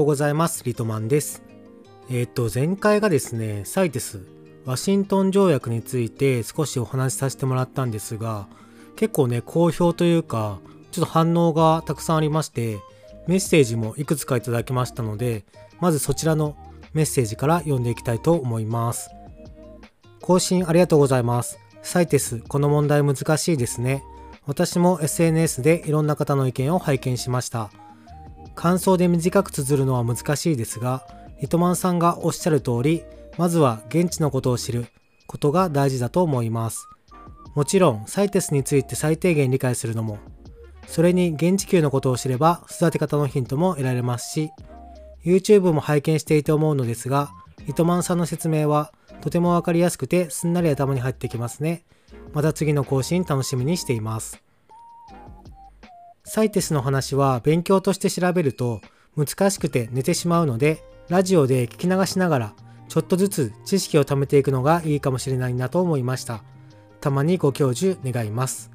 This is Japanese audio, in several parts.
ようございます。リトマンです。えっ、と、前回がですね、サイテス、ワシントン条約について少しお話しさせてもらったんですが、結構ね、好評というか、ちょっと反応がたくさんありまして、メッセージもいくつかいただきましたので、まずそちらのメッセージから読んでいきたいと思います。更新ありがとうございます。サイテス、この問題難しいですね。私も SNS でいろんな方の意見を拝見しました。感想で短く綴るのは難しいですが、リトマンさんがおっしゃる通り、まずは現地のことを知ることが大事だと思います。もちろん、サイテスについて最低限理解するのも、それに現地球のことを知れば育て方のヒントも得られますし、YouTube も拝見していて思うのですが、リトマンさんの説明はとてもわかりやすくてすんなり頭に入ってきますね。また次の更新楽しみにしています。サイテスの話は勉強として調べると難しくて寝てしまうので、ラジオで聞き流しながらちょっとずつ知識を貯めていくのがいいかもしれないなと思いました。たまにご教授願います。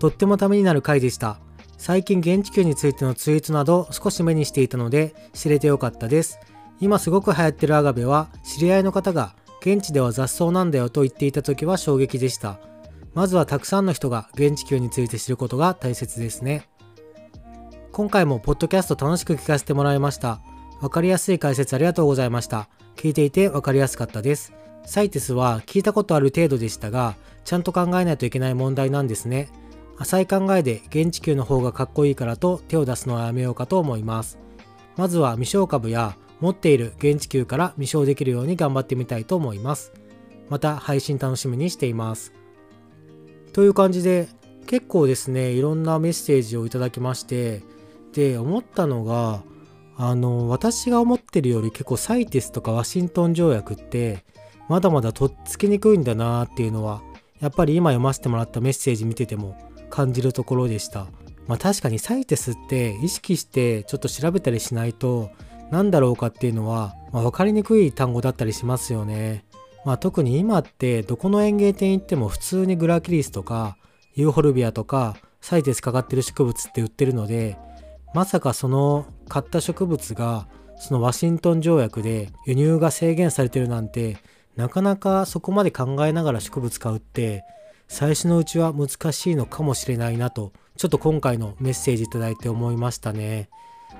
とってもためになる回でした。最近現地球についてのツイートなど少し目にしていたので知れてよかったです。今すごく流行ってるアガベは知り合いの方が現地では雑草なんだよと言っていた時は衝撃でした。まずはたくさんの人が現地球について知ることが大切ですね。今回もポッドキャスト楽しく聞かせてもらいました。わかりやすい解説ありがとうございました。聞いていてわかりやすかったです。サイテスは聞いたことある程度でしたが、ちゃんと考えないといけない問題なんですね。浅い考えで現地球の方がかっこいいからと手を出すのはやめようかと思います。まずは未消株や持っている現地球から未消できるように頑張ってみたいと思います。また配信楽しみにしています。という感じで結構ですね、いろんなメッセージをいただきまして、で思ったのがあの私が思ってるより結構サイテスとかワシントン条約ってまだまだとっつきにくいんだなっていうのはやっぱり今読ませてもらったメッセージ見てても感じるところでした。まあ確かにサイテスって意識してちょっと調べたりしないと何だろうかっていうのは、まあ、分かりにくい単語だったりしますよね。まあ特に今ってどこの園芸店行っても普通にグラキリスとかユーフォルビアとかサイテスかかってる植物って売ってるのでまさかその買った植物がそのワシントン条約で輸入が制限されてるなんてなかなかそこまで考えながら植物買うって最初のうちは難しいのかもしれないなとちょっと今回のメッセージいただいて思いましたね。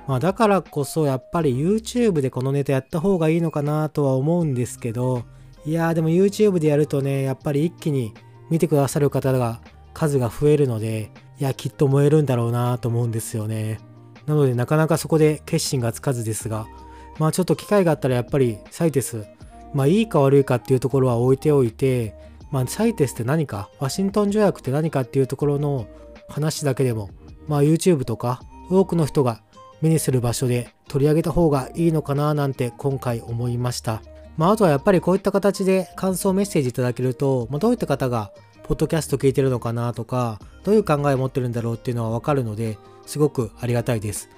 まあだからこそやっぱり YouTube でこのネタやった方がいいのかなとは思うんですけどいやーでも YouTube でやるとねやっぱり一気に見てくださる方が数が増えるのでいやきっと燃えるんだろうなと思うんですよね。なのでなかなかそこで決心がつかずですが、まあちょっと機会があったらやっぱりサイテス、まあいいか悪いかっていうところは置いておいて、まあサイテスって何か、ワシントン条約って何かっていうところの話だけでも、まあ YouTube とか多くの人が目にする場所で取り上げた方がいいのかななんて今回思いました。まああとはやっぱりこういった形で感想メッセージいただけると、まあ、どういった方がポッドキャスト聞いてるのかなとか、どういう考えを持ってるんだろうっていうのはわかるので、すごくありがたいです。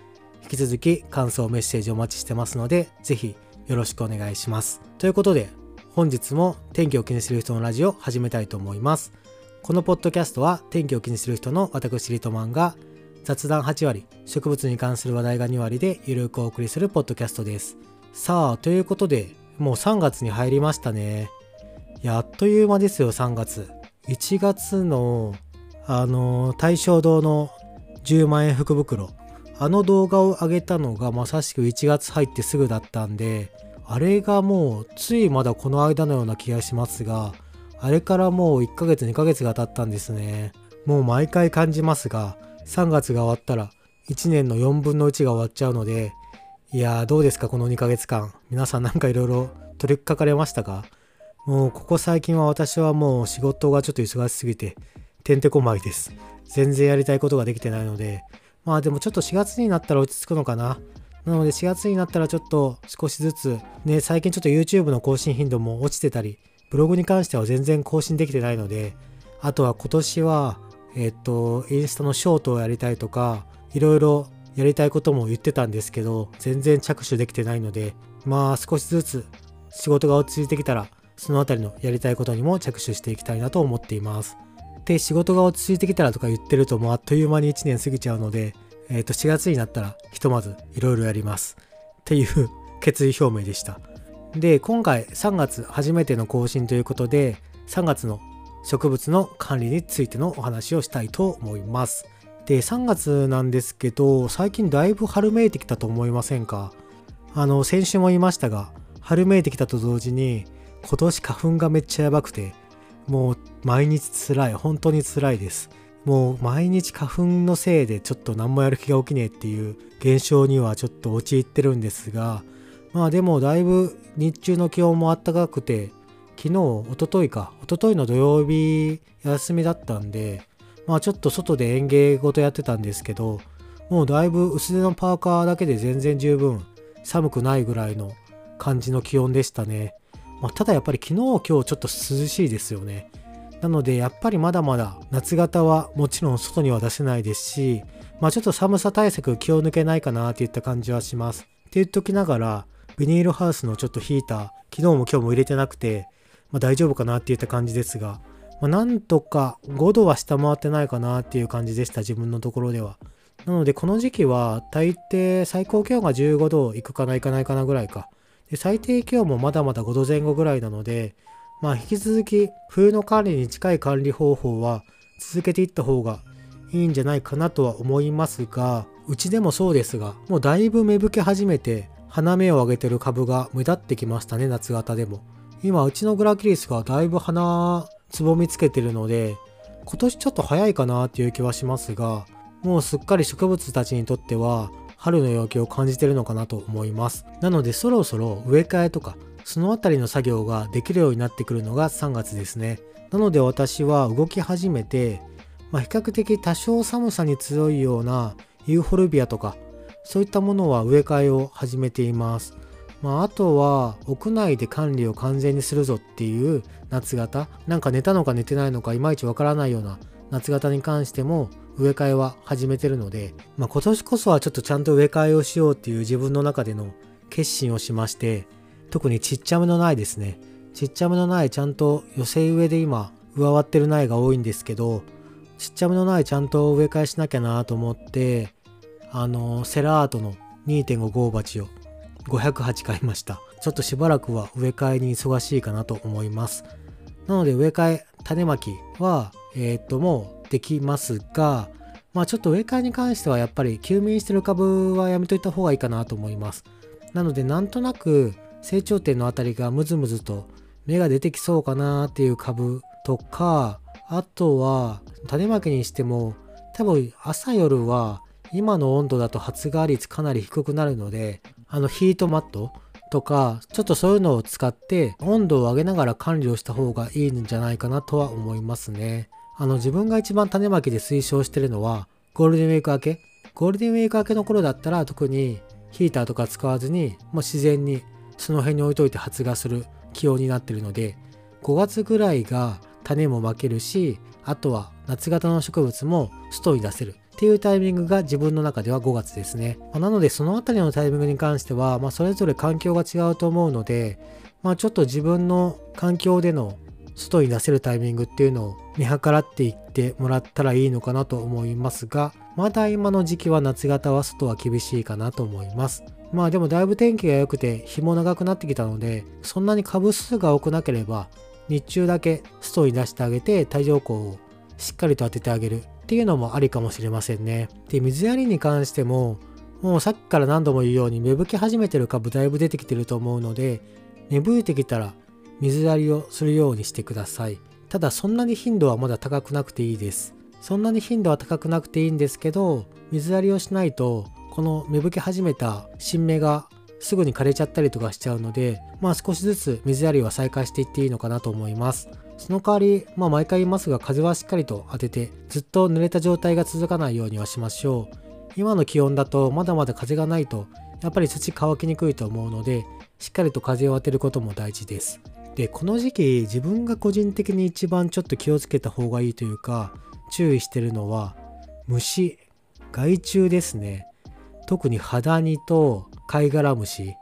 引き続き感想メッセージお待ちしてますので、ぜひよろしくお願いします。ということで、本日も天気を気にする人のラジオを始めたいと思います。このポッドキャストは天気を気にする人の私リトマンが雑談8割、植物に関する話題が2割でゆるくお送りするポッドキャストです。さあ、ということで、もう3月に入りましたね。やっという間ですよ、3月。1月の、あの、大正堂の10万円福袋。あの動画を上げたのがまさしく1月入ってすぐだったんで、あれがもうついまだこの間のような気がしますが、あれからもう1ヶ月2ヶ月が経ったんですね。もう毎回感じますが、3月が終わったら1年の4分の1が終わっちゃうので、いやーどうですかこの2ヶ月間。皆さんなんかいろいろ取りかかれましたか？もうここ最近は私はもう仕事がちょっと忙しすぎて、てんてこまいです。全然やりたいことができてないので、まあでもちょっと4月になったら落ち着くのかな。なので4月になったらちょっと少しずつ、ね、最近ちょっと YouTube の更新頻度も落ちてたり、ブログに関しては全然更新できてないので、あとは今年は、えっと、インスタのショートをやりたいとか、いろいろやりたいことも言ってたんですけど、全然着手できてないので、まあ少しずつ仕事が落ち着いてきたら、そのあたりのやりたいことにも着手していきたいなと思っています。で、仕事が落ち着いてきたらとか言ってるともうあっという間に1年過ぎちゃうので、えっ、ー、と4月になったらひとまずいろいろやります。っていう決意表明でした。で、今回3月初めての更新ということで、3月の植物の管理についてのお話をしたいと思います。で、3月なんですけど、最近だいぶ春めいてきたと思いませんか？あの、先週も言いましたが、春めいてきたと同時に、今年花粉がめっちゃやばくて、もう毎日辛い、本当に辛いです。もう毎日花粉のせいでちょっと何もやる気が起きねえっていう現象にはちょっと陥ってるんですが、まあでもだいぶ日中の気温も暖かくて、昨日、おとといか、おとといの土曜日休みだったんで、まあちょっと外で園芸ごとやってたんですけど、もうだいぶ薄手のパーカーだけで全然十分寒くないぐらいの感じの気温でしたね。まあ、ただやっぱり昨日今日ちょっと涼しいですよね。なのでやっぱりまだまだ夏型はもちろん外には出せないですし、まあちょっと寒さ対策気を抜けないかなっていった感じはします。って言っときながら、ビニールハウスのちょっとヒーター、昨日も今日も入れてなくて、まあ、大丈夫かなっていった感じですが、まあ、なんとか5度は下回ってないかなっていう感じでした、自分のところでは。なので、この時期は大抵最高気温が15度いくかないかないかなぐらいか。で最低気温もまだまだ5度前後ぐらいなので、まあ引き続き冬の管理に近い管理方法は続けていった方がいいんじゃないかなとは思いますが、うちでもそうですが、もうだいぶ芽吹き始めて、花芽を上げてる株が目立ってきましたね、夏型でも。今、うちのグラキリスがだいぶ花つぼみつけてるので、今年ちょっと早いかなっていう気はしますが、もうすっかり植物たちにとっては春の陽気を感じてるのかなと思います。なのでそろそろ植え替えとかそのあたりの作業ができるようになってくるのが3月ですね。なので私は動き始めて、まあ、比較的多少寒さに強いようなユーフォルビアとかそういったものは植え替えを始めています。まあ、あとは屋内で管理を完全にするぞっていう夏型なんか寝たのか寝てないのかいまいちわからないような夏型に関しても植え替えは始めてるので、まあ、今年こそはちょっとちゃんと植え替えをしようっていう自分の中での決心をしまして特にちっちゃめの苗ですねちっちゃめの苗ちゃんと寄せ植えで今上割ってる苗が多いんですけどちっちゃめの苗ちゃんと植え替えしなきゃなと思ってあのセラートの2.5号鉢を508買いました。ちょっとしばらくは植え替えに忙しいかなと思います。なので植え替え、種まきは、えー、っと、もうできますが、まあちょっと植え替えに関してはやっぱり休眠してる株はやめといた方がいいかなと思います。なのでなんとなく成長点のあたりがムズムズと芽が出てきそうかなっていう株とか、あとは種まきにしても多分朝夜は今の温度だと発芽率かなり低くなるのであのヒートマットとか、ちょっとそういうのを使って温度を上げながら管理をした方がいいんじゃないかなとは思いますね。あの自分が一番種まきで推奨してるのはゴールデンウィーク明け？ゴールデンウィーク明けの頃だったら特にヒーターとか使わずにもう自然にその辺に置いといて発芽する気温になってるので5月ぐらいが種もまけるしあとは夏型の植物も外に出せるっていうタイミングが自分の中では5月ですね。まあ、なのでそのあたりのタイミングに関しては、まあ、それぞれ環境が違うと思うので、まあ、ちょっと自分の環境での外に出せるタイミングっていうのを見計らっていってもらったらいいのかなと思いますが、まだ今の時期は夏型は外は厳しいかなと思います。まあでもだいぶ天気が良くて日も長くなってきたので、そんなに株数が多くなければ、日中だけ外に出してあげて太陽光をしっかりと当ててあげるっていうのもありかもしれませんね。で、水やりに関しても、もうさっきから何度も言うように芽吹き始めてる株だいぶ出てきてると思うので、芽吹いてきたら水やりをするようにしてください。ただそんなに頻度はまだ高くなくていいです。そんなに頻度は高くなくていいんですけど、水やりをしないと、この芽吹き始めた新芽がすぐに枯れちゃったりとかしちゃうので、まあ少しずつ水やりは再開していっていいのかなと思います。その代わり、まあ毎回言いますが風はしっかりと当ててずっと濡れた状態が続かないようにはしましょう。今の気温だとまだまだ風がないとやっぱり土乾きにくいと思うのでしっかりと風を当てることも大事です。で、この時期自分が個人的に一番ちょっと気をつけた方がいいというか注意してるのは虫、害虫ですね。特にハダニと貝殻虫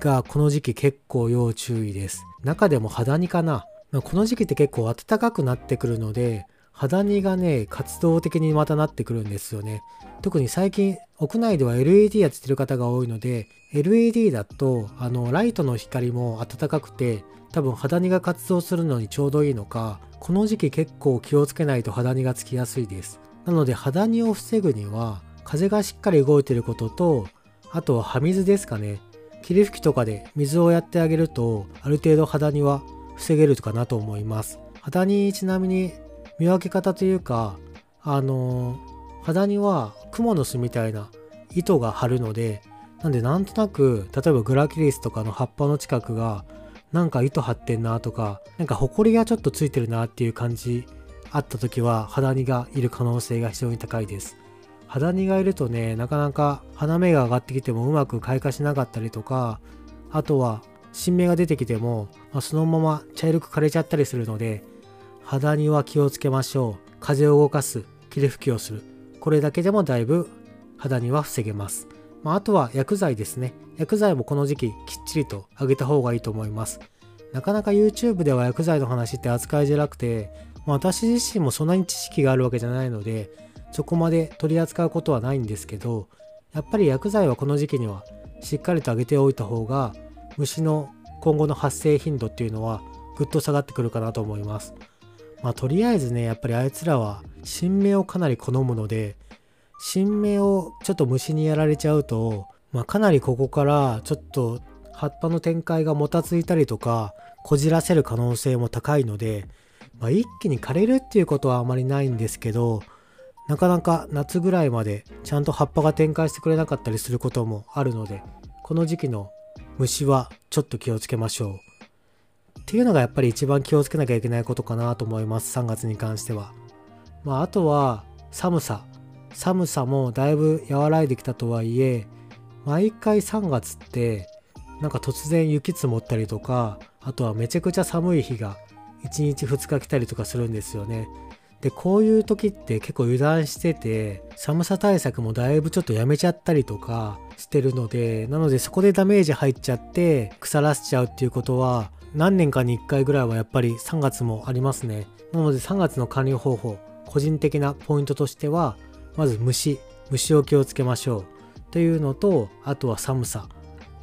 がこの時期結構要注意です。中でもハダニかなこの時期って結構暖かくなってくるので、肌煮がね、活動的にまたなってくるんですよね。特に最近屋内では LED やってる方が多いので LED だとあのライトの光も暖かくて多分肌荷が活動するのにちょうどいいのかこの時期結構気をつけないと肌荷がつきやすいです。なので肌荷を防ぐには風がしっかり動いてることとあとは葉水ですかね。霧吹きとかで水をやってあげるとある程度肌荷は防げるかなと思います。肌荷ちなみに見分け方というかあの肌荷はクモの巣みたいな糸が張るのでなんでなんとなく例えばグラキリスとかの葉っぱの近くがなんか糸張ってんなとかなんかホコリがちょっとついてるなっていう感じあった時は肌荷がいる可能性が非常に高いです。肌荷がいるとねなかなか花芽が上がってきてもうまく開花しなかったりとかあとは新芽が出てきても、まあ、そのまま茶色く枯れちゃったりするので肌には気をつけましょう。風を動かす。霧吹きをする。これだけでもだいぶ肌には防げます、まあ、あとは薬剤ですね。薬剤もこの時期きっちりとあげた方がいいと思います。なかなか YouTube では薬剤の話って扱いづらくて、まあ、私自身もそんなに知識があるわけじゃないのでそこまで取り扱うことはないんですけどやっぱり薬剤はこの時期にはしっかりとあげておいた方が虫の今後の発生頻度っていうのはぐっと下がってくるかなと思います。まあとりあえずねやっぱりあいつらは新芽をかなり好むので新芽をちょっと虫にやられちゃうと、まあ、かなりここからちょっと葉っぱの展開がもたついたりとかこじらせる可能性も高いので、まあ、一気に枯れるっていうことはあまりないんですけどなかなか夏ぐらいまでちゃんと葉っぱが展開してくれなかったりすることもあるのでこの時期の虫はちょっと気をつけましょう。っていうのがやっぱり一番気をつけなきゃいけないことかなと思います3月に関しては。まああとは寒さ。寒さもだいぶ和らいできたとはいえ毎回3月ってなんか突然雪積もったりとかあとはめちゃくちゃ寒い日が1日2日来たりとかするんですよね。でこういう時って結構油断してて寒さ対策もだいぶちょっとやめちゃったりとかしてるのでなのでそこでダメージ入っちゃって腐らせちゃうっていうことは何年かに1回ぐらいはやっぱり3月もありますね。なので3月の管理方法個人的なポイントとしてはまず虫虫を気をつけましょう。というのとあとは寒さ。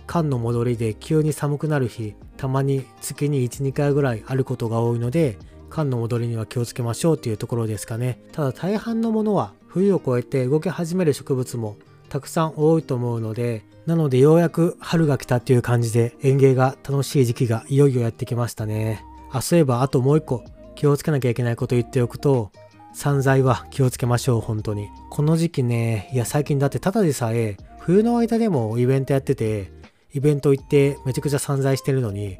寒の戻りで急に寒くなる日たまに月に12回ぐらいあることが多いので寒の戻りには気をつけましょう。というところですかね。ただ大半のものは冬を越えて動き始める植物もたくさん多いと思うのでなのでようやく春が来たっていう感じで園芸が楽しい時期がいよいよやってきましたね。あそういえばあともう一個気をつけなきゃいけないこと言っておくと散財は気をつけましょう本当に。この時期ねいや最近だってただでさえ冬の間でもイベントやっててイベント行ってめちゃくちゃ散財してるのに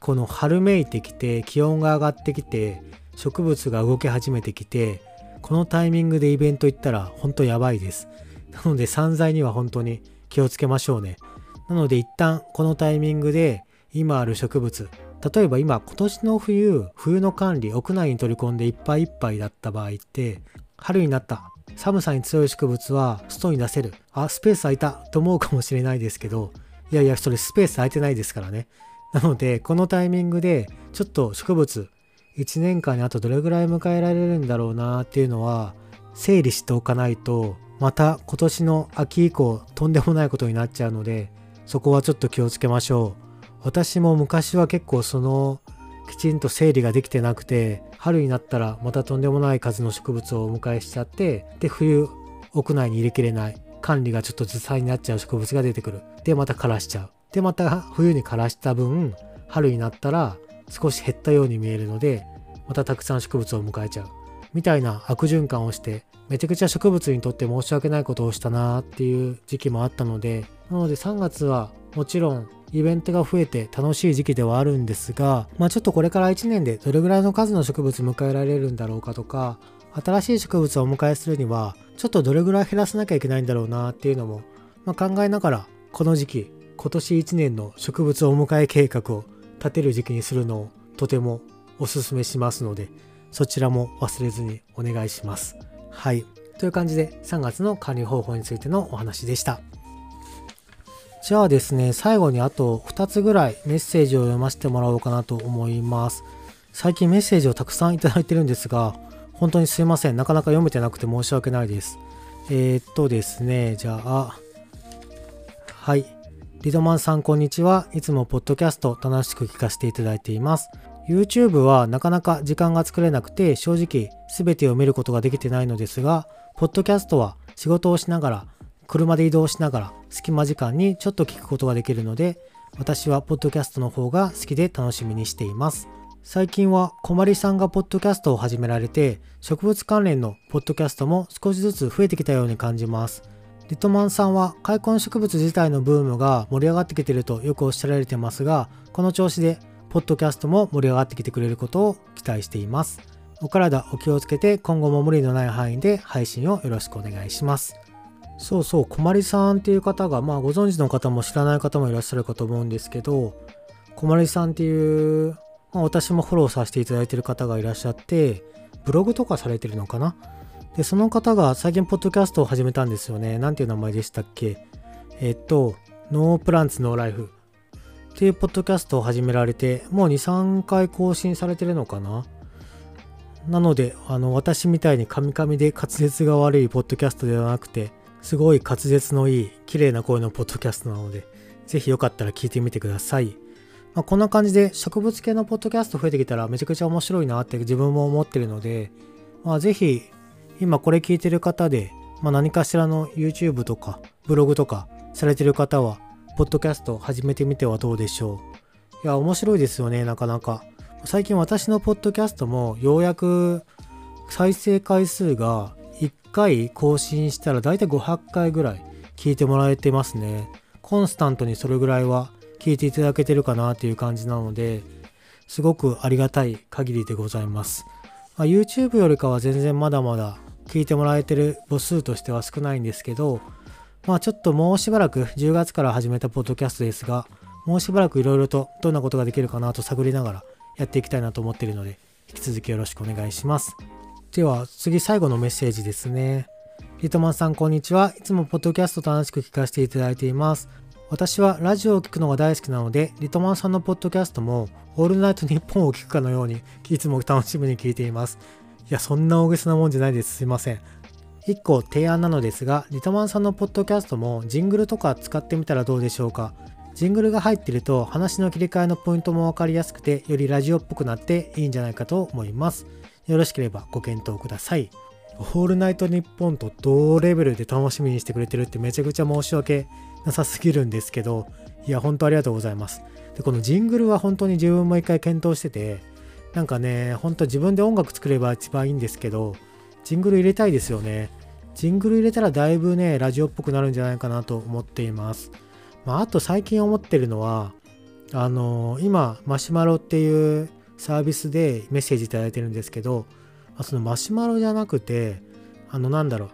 この春めいてきて気温が上がってきて植物が動き始めてきてこのタイミングでイベント行ったら本当やばいです。なので散財には本当に気をつけましょうね。なので一旦このタイミングで今ある植物例えば今今年の冬冬の管理屋内に取り込んでいっぱいいっぱいだった場合って春になった寒さに強い植物は外に出せるあスペース空いたと思うかもしれないですけどいやいやそれスペース空いてないですからねなので、このタイミングで、ちょっと植物、1年間にあとどれぐらい迎えられるんだろうなっていうのは、整理しておかないと、また今年の秋以降、とんでもないことになっちゃうので、そこはちょっと気をつけましょう。私も昔は結構その、きちんと整理ができてなくて、春になったらまたとんでもない数の植物をお迎えしちゃって、で、冬、屋内に入れきれない、管理がちょっとずさになっちゃう植物が出てくる。で、また枯らしちゃう。でまた冬に枯らした分春になったら少し減ったように見えるのでまたたくさん植物を迎えちゃうみたいな悪循環をしてめちゃくちゃ植物にとって申し訳ないことをしたなーっていう時期もあったのでなので3月はもちろんイベントが増えて楽しい時期ではあるんですがまあちょっとこれから1年でどれぐらいの数の植物迎えられるんだろうかとか新しい植物をお迎えするにはちょっとどれぐらい減らさなきゃいけないんだろうなっていうのも、まあ、考えながらこの時期今年1年の植物お迎え計画を立てる時期にするのをとてもおすすめしますのでそちらも忘れずにお願いします。はい。という感じで3月の管理方法についてのお話でした。じゃあですね、最後にあと2つぐらいメッセージを読ませてもらおうかなと思います。最近メッセージをたくさんいただいてるんですが、本当にすいません。なかなか読めてなくて申し訳ないです。えー、っとですね、じゃあ、はい。リドマンさんこんにちは。いつもポッドキャスト楽しく聞かせていただいています。YouTube はなかなか時間が作れなくて正直全てを見ることができてないのですが、ポッドキャストは仕事をしながら、車で移動しながら隙間時間にちょっと聞くことができるので、私はポッドキャストの方が好きで楽しみにしています。最近は小まりさんがポッドキャストを始められて植物関連のポッドキャストも少しずつ増えてきたように感じます。リトマンさんは開墾植物自体のブームが盛り上がってきてるとよくおっしゃられてますがこの調子でポッドキャストも盛り上がってきてくれることを期待しています。お体お気をつけて今後も無理のない範囲で配信をよろしくお願いします。そうそう、こまりさんっていう方が、まあご存知の方も知らない方もいらっしゃるかと思うんですけど、こまりさんっていうまあ、私もフォローさせていただいてる方がいらっしゃって、ブログとかされてるのかな？で、その方が最近ポッドキャストを始めたんですよね。なんていう名前でしたっけ？えっと、ノープランツノーライフ。っていうポッドキャストを始められて、もう2、3回更新されてるのかな？なので、あの、私みたいにカミカミで滑舌が悪いポッドキャストではなくて、すごい滑舌のいい、綺麗な声のポッドキャストなので、ぜひよかったら聞いてみてください。まあ、こんな感じで植物系のポッドキャスト増えてきたらめちゃくちゃ面白いなって自分も思ってるので、まあ、ぜひ今これ聞いてる方で、まあ、何かしらの YouTube とかブログとかされてる方は、ポッドキャスト始めてみてはどうでしょう。いや、面白いですよね、なかなか。最近私のポッドキャストもようやく再生回数が回更新したらだいたい500回ぐらい聞いてもらえてますね。コンスタントにそれぐらいは聞いていただけてるかなっていう感じなので、すごくありがたい限りでございます。まあ、YouTube よりかは全然まだまだ聞いてもらえてる母数としては少ないんですけど、まあちょっともうしばらく10月から始めたポッドキャストですが、もうしばらくいろいろとどんなことができるかなと探りながらやっていきたいなと思っているので、引き続きよろしくお願いします。では次最後のメッセージですね。リトマンさんこんにちは。いつもポッドキャスト楽しく聞かせていただいています。私はラジオを聴くのが大好きなので、リトマンさんのポッドキャストも、オールナイトニッポンを聞くかのように、いつも楽しみに聞いています。いや、そんな大げさなもんじゃないです。すいません。1個提案なのですが、リトマンさんのポッドキャストもジングルとか使ってみたらどうでしょうか。ジングルが入っていると話の切り替えのポイントも分かりやすくて、よりラジオっぽくなっていいんじゃないかと思います。よろしければご検討ください。オールナイトニッポンと同レベルで楽しみにしてくれてるってめちゃくちゃ申し訳なさすぎるんですけど、いや、本当ありがとうございます。で、このジングルは本当に自分も一回検討してて、なんかね、本当自分で音楽作れば一番いいんですけど、ジングル入れたいですよね。ジングル入れたらだいぶね、ラジオっぽくなるんじゃないかなと思っています。まあ、あと最近思ってるのは、あのー、今、マシュマロっていうサービスでメッセージいただいてるんですけど、そのマシュマロじゃなくて、あの、なんだろ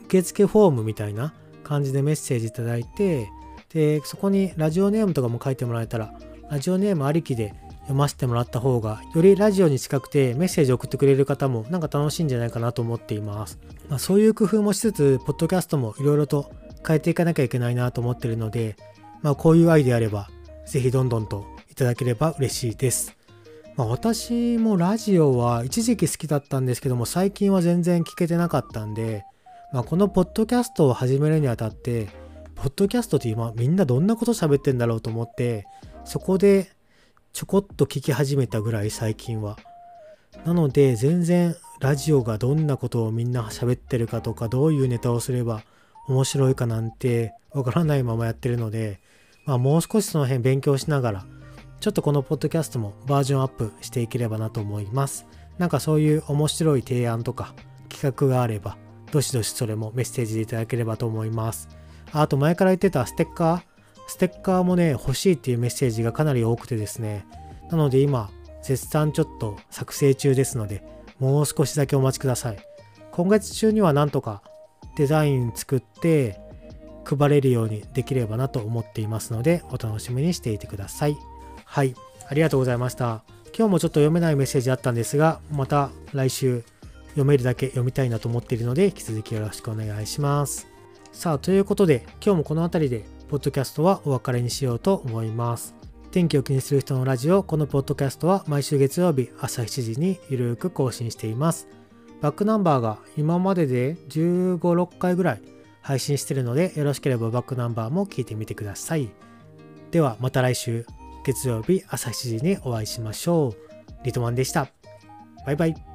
う、受付フォームみたいな感じでメッセージいただいて、で、そこにラジオネームとかも書いてもらえたら、ラジオネームありきで読ませてもらった方が、よりラジオに近くてメッセージを送ってくれる方もなんか楽しいんじゃないかなと思っています。まあ、そういう工夫もしつつ、ポッドキャストもいろいろと変えていかなきゃいけないなと思ってるので、まあ、こういうアイデアあれば、ぜひどんどんといただければ嬉しいです。まあ、私もラジオは一時期好きだったんですけども、最近は全然聞けてなかったんで、まあ、このポッドキャストを始めるにあたって、ポッドキャストって今みんなどんなこと喋ってんだろうと思って、そこでちょこっと聞き始めたぐらい最近は。なので全然ラジオがどんなことをみんな喋ってるかとかどういうネタをすれば面白いかなんてわからないままやってるので、まあ、もう少しその辺勉強しながらちょっとこのポッドキャストもバージョンアップしていければなと思います。なんかそういう面白い提案とか企画があればどしどしそれもメッセージでいただければと思います。あと前から言ってたステッカーステッカーもね、欲しいっていうメッセージがかなり多くてですね。なので今、絶賛ちょっと作成中ですので、もう少しだけお待ちください。今月中にはなんとかデザイン作って配れるようにできればなと思っていますので、お楽しみにしていてください。はい、ありがとうございました。今日もちょっと読めないメッセージあったんですが、また来週読めるだけ読みたいなと思っているので、引き続きよろしくお願いします。さあ、ということで、今日もこの辺りで、ポッドキャストはお別れにしようと思います。天気を気にする人のラジオ、このポッドキャストは毎週月曜日朝7時にゆるく更新しています。バックナンバーが今までで15、6回ぐらい配信しているので、よろしければバックナンバーも聞いてみてください。では、また来週。月曜日朝7時にお会いしましょう。リトマンでした。バイバイ。